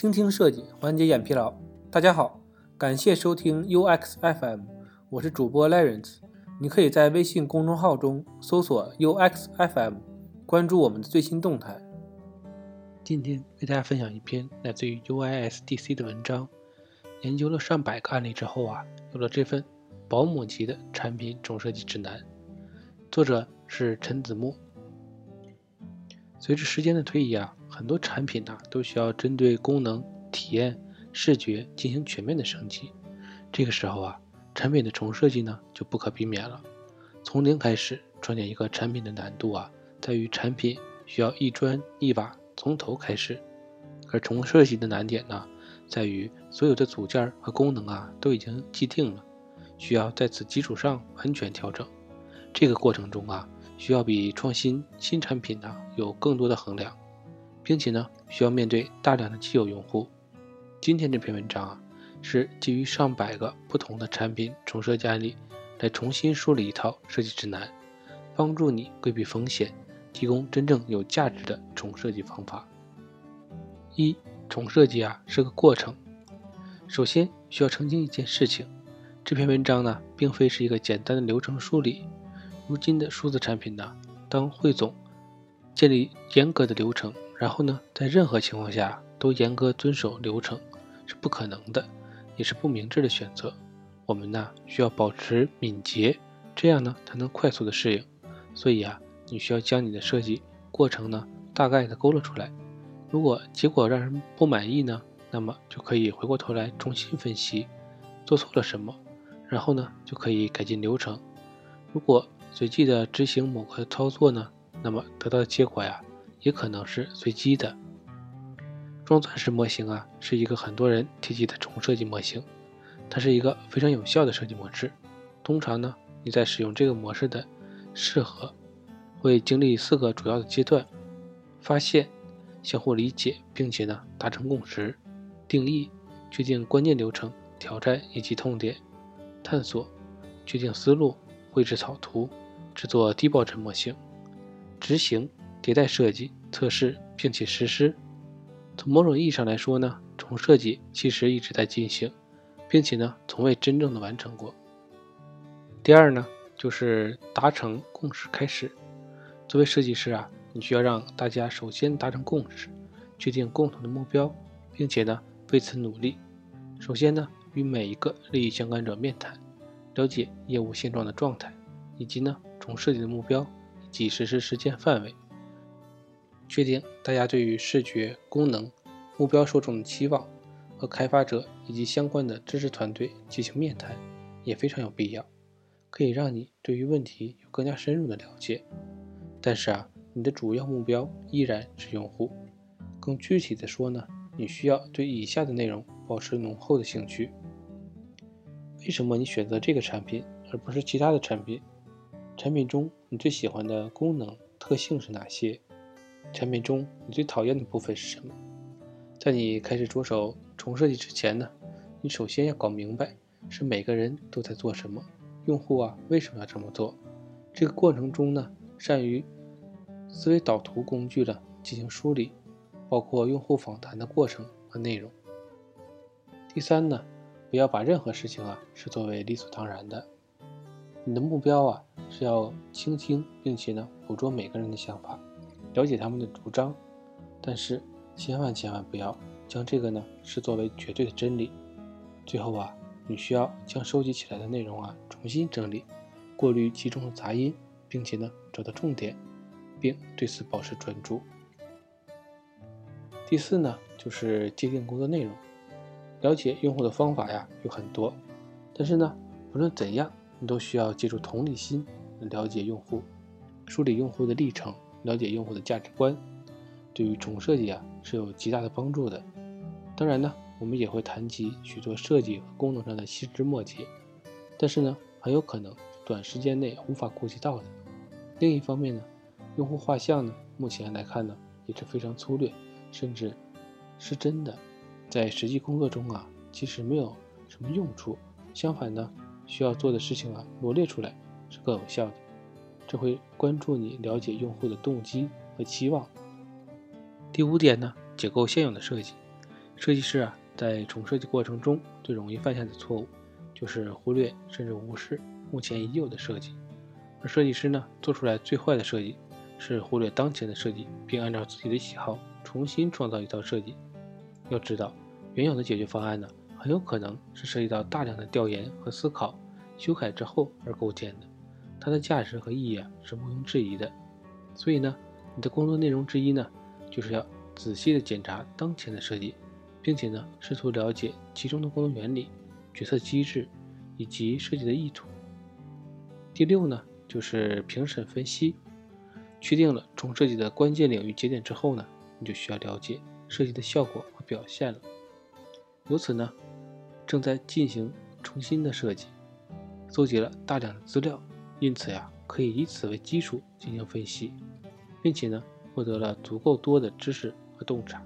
倾听设计，缓解眼疲劳。大家好，感谢收听 UX FM，我是主播 Lawrence。你可以在微信公众号中搜索 UX FM，关注我们的最新动态。今天为大家分享一篇来自于 UISDC 的文章。研究了上百个案例之后啊，有了这份保姆级的产品总设计指南。作者是陈子木。随着时间的推移啊，很多产品呢都需要针对功能、体验、视觉进行全面的升级。这个时候啊，产品的重设计呢就不可避免了。从零开始创建一个产品的难度啊，在于产品需要一砖一瓦从头开始，而重设计的难点呢，在于所有的组件和功能啊都已经既定了，需要在此基础上完全调整。这个过程中啊。需要比创新新产品呢有更多的衡量，并且呢需要面对大量的既有用户。今天这篇文章啊是基于上百个不同的产品重设计案例来重新梳理一套设计指南，帮助你规避风险，提供真正有价值的重设计方法。一重设计啊是个过程，首先需要澄清一件事情，这篇文章呢并非是一个简单的流程梳理。如今的数字产品呢，当汇总建立严格的流程，然后呢，在任何情况下都严格遵守流程是不可能的，也是不明智的选择。我们呢需要保持敏捷，这样呢才能快速的适应。所以啊，你需要将你的设计过程呢大概的勾勒出来。如果结果让人不满意呢，那么就可以回过头来重新分析做错了什么，然后呢就可以改进流程。如果随机的执行某个操作呢，那么得到的结果呀，也可能是随机的。装钻石模型啊，是一个很多人提及的重设计模型，它是一个非常有效的设计模式。通常呢，你在使用这个模式的适合，会经历四个主要的阶段：发现、相互理解，并且呢达成共识；定义、确定关键流程、挑战以及痛点；探索、确定思路、绘制草图。制作低保真模型，执行、迭代设计、测试，并且实施。从某种意义上来说呢，重设计其实一直在进行，并且呢，从未真正的完成过。第二呢，就是达成共识开始。作为设计师啊，你需要让大家首先达成共识，确定共同的目标，并且呢，为此努力。首先呢，与每一个利益相关者面谈，了解业务现状的状态，以及呢。重设计的目标以及实施时间范围，确定大家对于视觉功能、目标受众的期望，和开发者以及相关的知识团队进行面谈，也非常有必要，可以让你对于问题有更加深入的了解。但是啊，你的主要目标依然是用户。更具体的说呢，你需要对以下的内容保持浓厚的兴趣。为什么你选择这个产品而不是其他的产品？产品中你最喜欢的功能特性是哪些？产品中你最讨厌的部分是什么？在你开始着手重设计之前呢，你首先要搞明白是每个人都在做什么，用户啊为什么要这么做？这个过程中呢，善于思维导图工具的进行梳理，包括用户访谈的过程和内容。第三呢，不要把任何事情啊视作为理所当然的。你的目标啊是要倾听，并且呢捕捉每个人的想法，了解他们的主张，但是千万千万不要将这个呢视作为绝对的真理。最后啊，你需要将收集起来的内容啊重新整理，过滤其中的杂音，并且呢找到重点，并对此保持专注。第四呢就是界定工作内容，了解用户的方法呀有很多，但是呢不论怎样。你都需要借助同理心了解用户，梳理用户的历程，了解用户的价值观，对于重设计啊是有极大的帮助的。当然呢，我们也会谈及许多设计和功能上的细枝末节，但是呢，很有可能短时间内无法顾及到的。另一方面呢，用户画像呢，目前来看呢也是非常粗略，甚至是真的，在实际工作中啊，其实没有什么用处。相反呢。需要做的事情啊，罗列出来是更有效的。这会关注你了解用户的动机和期望。第五点呢，解构现有的设计。设计师啊，在重设计过程中最容易犯下的错误，就是忽略甚至无视目前已有的设计。而设计师呢，做出来最坏的设计，是忽略当前的设计，并按照自己的喜好重新创造一套设计。要知道，原有的解决方案呢，很有可能是涉及到大量的调研和思考、修改之后而构建的，它的价值和意义啊，是毋庸置疑的。所以呢，你的工作内容之一呢，就是要仔细的检查当前的设计，并且呢，试图了解其中的工作原理、决策机制以及设计的意图。第六呢？就是评审分析，确定了重设计的关键领域节点之后呢，你就需要了解设计的效果和表现了。由此呢，正在进行重新的设计，搜集了大量的资料，因此呀，可以以此为基础进行分析，并且呢，获得了足够多的知识和洞察，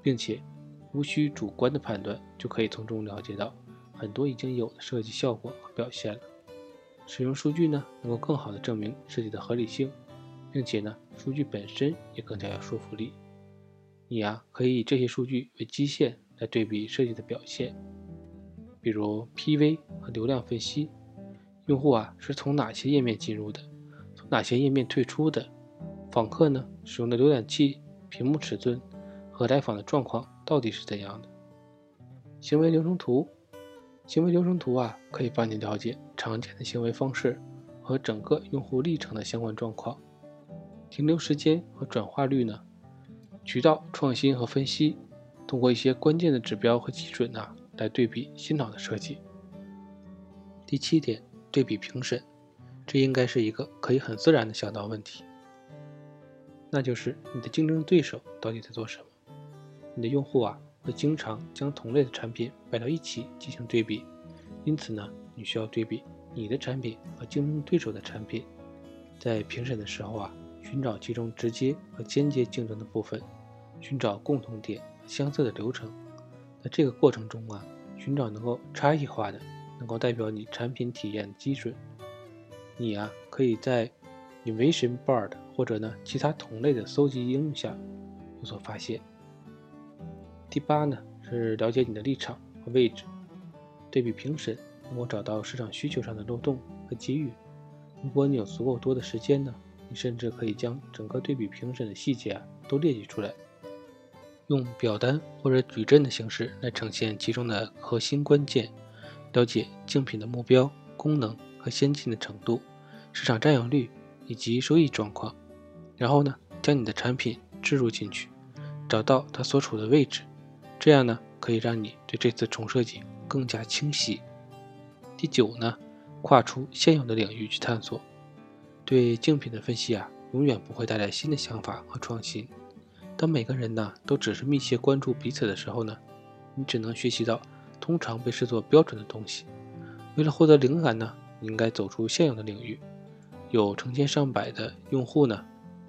并且无需主观的判断，就可以从中了解到很多已经有的设计效果和表现了。使用数据呢，能够更好的证明设计的合理性，并且呢，数据本身也更加有说服力。你呀，可以以这些数据为基线来对比设计的表现，比如 PV 和流量分析，用户啊是从哪些页面进入的，从哪些页面退出的，访客呢使用的浏览器屏幕尺寸和来访的状况到底是怎样的，行为流程图。行为流程图啊，可以帮你了解常见的行为方式和整个用户历程的相关状况。停留时间和转化率呢？渠道创新和分析，通过一些关键的指标和基准呢，来对比新老的设计。第七点，对比评审，这应该是一个可以很自然的想到问题，那就是你的竞争对手到底在做什么？你的用户啊？会经常将同类的产品摆到一起进行对比，因此呢，你需要对比你的产品和竞争对手的产品，在评审的时候啊，寻找其中直接和间接竞争的部分，寻找共同点、相似的流程。在这个过程中啊，寻找能够差异化的、能够代表你产品体验的基准。你啊，可以在 Innovation Bard 或者呢其他同类的搜集应用下有所发现。第八呢是了解你的立场和位置，对比评审能够找到市场需求上的漏洞和机遇。如果你有足够多的时间呢，你甚至可以将整个对比评审的细节啊都列举出来，用表单或者矩阵的形式来呈现其中的核心关键，了解竞品的目标、功能和先进的程度、市场占有率以及收益状况，然后呢将你的产品置入进去，找到它所处的位置。这样呢，可以让你对这次重设计更加清晰。第九呢，跨出现有的领域去探索。对竞品的分析啊，永远不会带来新的想法和创新。当每个人呢都只是密切关注彼此的时候呢，你只能学习到通常被视作标准的东西。为了获得灵感呢，你应该走出现有的领域。有成千上百的用户呢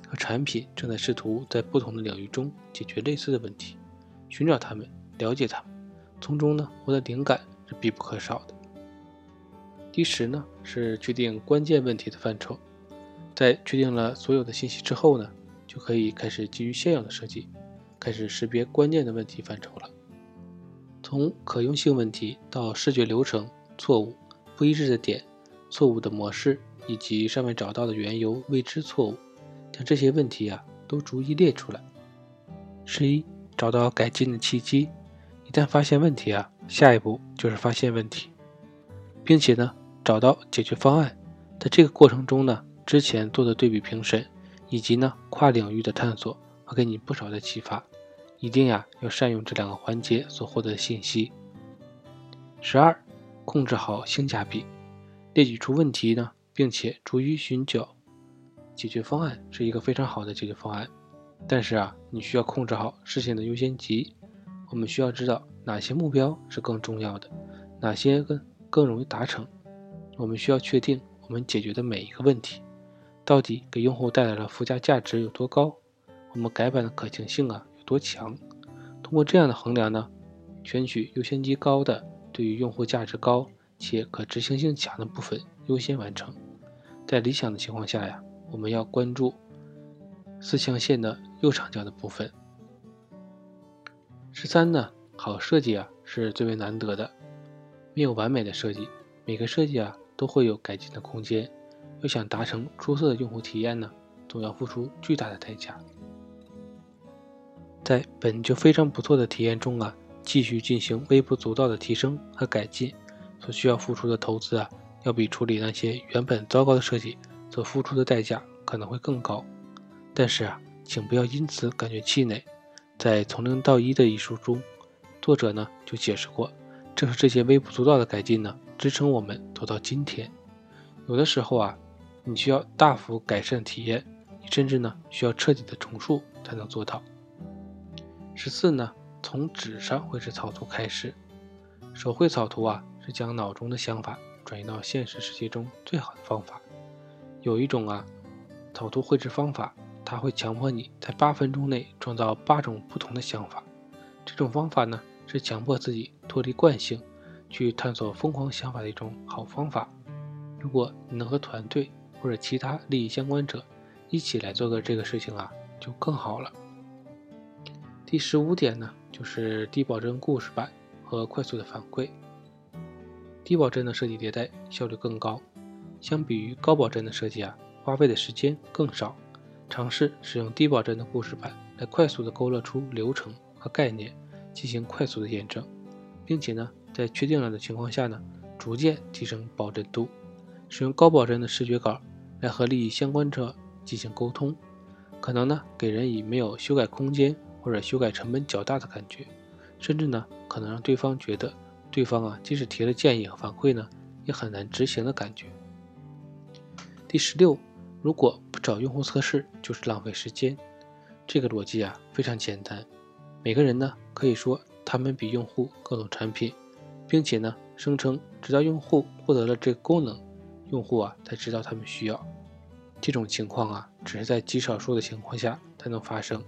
和产品正在试图在不同的领域中解决类似的问题。寻找他们，了解他们，从中呢获得灵感是必不可少的。第十呢是确定关键问题的范畴，在确定了所有的信息之后呢，就可以开始基于现有的设计，开始识别关键的问题范畴了。从可用性问题到视觉流程错误、不一致的点、错误的模式以及尚未找到的缘由未知错误，将这些问题啊都逐一列出来。十一。找到改进的契机，一旦发现问题啊，下一步就是发现问题，并且呢，找到解决方案。在这个过程中呢，之前做的对比评审，以及呢跨领域的探索，会给你不少的启发。一定呀，要善用这两个环节所获得的信息。十二，控制好性价比，列举出问题呢，并且逐一寻找解决方案，是一个非常好的解决方案。但是啊，你需要控制好事情的优先级。我们需要知道哪些目标是更重要的，哪些更更容易达成。我们需要确定我们解决的每一个问题，到底给用户带来了附加价值有多高，我们改版的可行性啊多强。通过这样的衡量呢，选取优先级高的，对于用户价值高且可执行性强的部分优先完成。在理想的情况下呀，我们要关注四象限的。右上角的部分。十十三呢，好设计啊是最为难得的，没有完美的设计，每个设计啊都会有改进的空间。要想达成出色的用户体验呢，总要付出巨大的代价。在本就非常不错的体验中啊，继续进行微不足道的提升和改进，所需要付出的投资啊，要比处理那些原本糟糕的设计所付出的代价可能会更高。但是啊，请不要因此感觉气馁。在《从零到一》的一书中，作者呢就解释过，正是这些微不足道的改进呢，支撑我们走到今天。有的时候啊，你需要大幅改善体验，你甚至呢需要彻底的重塑才能做到。十四呢，从纸上绘制草图开始。手绘草图啊，是将脑中的想法转移到现实世界中最好的方法。有一种啊，草图绘制方法，它会强迫你在八分钟内创造八种不同的想法。这种方法呢，是强迫自己脱离惯性，去探索疯狂想法的一种好方法。如果你能和团队或者其他利益相关者一起来做个这个事情啊，就更好了。第十五点呢，就是低保真故事版和快速的反馈。低保真的设计迭代效率更高，相比于高保真的设计啊，花费的时间更少。尝试使用低保真的故事版来快速的勾勒出流程和概念，进行快速的验证，并且呢，在确定了的情况下呢，逐渐提升保真度。使用高保真的视觉稿来和利益相关者进行沟通，可能呢，给人以没有修改空间。或者修改成本较大的感觉，甚至呢可能让对方觉得对方啊即使提了建议和反馈呢也很难执行的感觉。第十六，如果不找用户测试就是浪费时间，这个逻辑啊非常简单。每个人呢可以说他们比用户更懂产品，并且呢声称直到用户获得了这个功能，用户啊才知道他们需要。这种情况啊只是在极少数的情况下才能发生。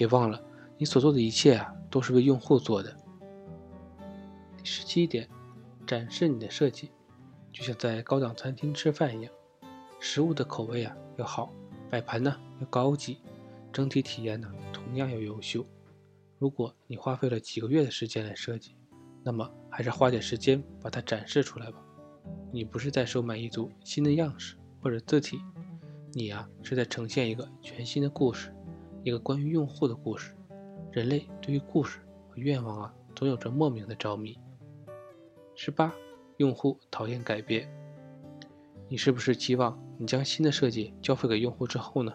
别忘了，你所做的一切啊，都是为用户做的。第十七点，展示你的设计，就像在高档餐厅吃饭一样，食物的口味啊要好，摆盘呢要高级，整体体验呢同样要优秀。如果你花费了几个月的时间来设计，那么还是花点时间把它展示出来吧。你不是在售卖一组新的样式或者字体，你呀是在呈现一个全新的故事。一个关于用户的故事，人类对于故事和愿望啊，总有着莫名的着迷。十八，用户讨厌改变。你是不是期望你将新的设计交付给用户之后呢，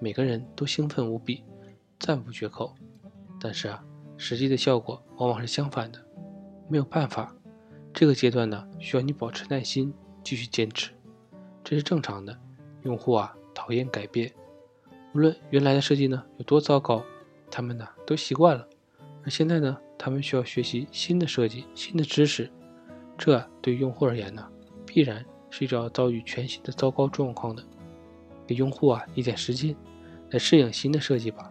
每个人都兴奋无比，赞不绝口？但是啊，实际的效果往往是相反的。没有办法，这个阶段呢，需要你保持耐心，继续坚持，这是正常的。用户啊，讨厌改变。无论原来的设计呢有多糟糕，他们呢都习惯了。而现在呢，他们需要学习新的设计、新的知识，这对用户而言呢，必然是一要遭遇全新的糟糕状况的。给用户啊一点时间来适应新的设计吧。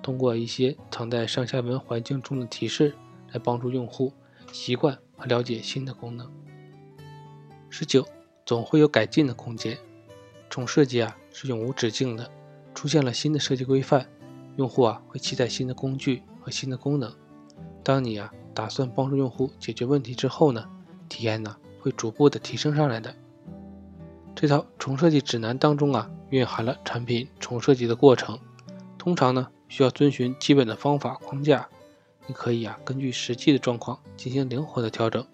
通过一些藏在上下文环境中的提示，来帮助用户习惯和了解新的功能。十九，总会有改进的空间。重设计啊是永无止境的。出现了新的设计规范，用户啊会期待新的工具和新的功能。当你啊打算帮助用户解决问题之后呢，体验呢会逐步的提升上来的。这套重设计指南当中啊蕴含了产品重设计的过程，通常呢需要遵循基本的方法框架。你可以啊根据实际的状况进行灵活的调整。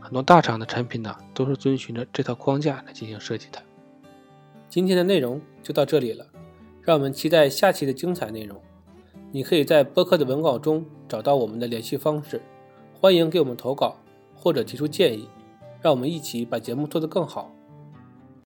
很多大厂的产品呢都是遵循着这套框架来进行设计的。今天的内容就到这里了。让我们期待下期的精彩内容。你可以在播客的文稿中找到我们的联系方式，欢迎给我们投稿或者提出建议，让我们一起把节目做得更好。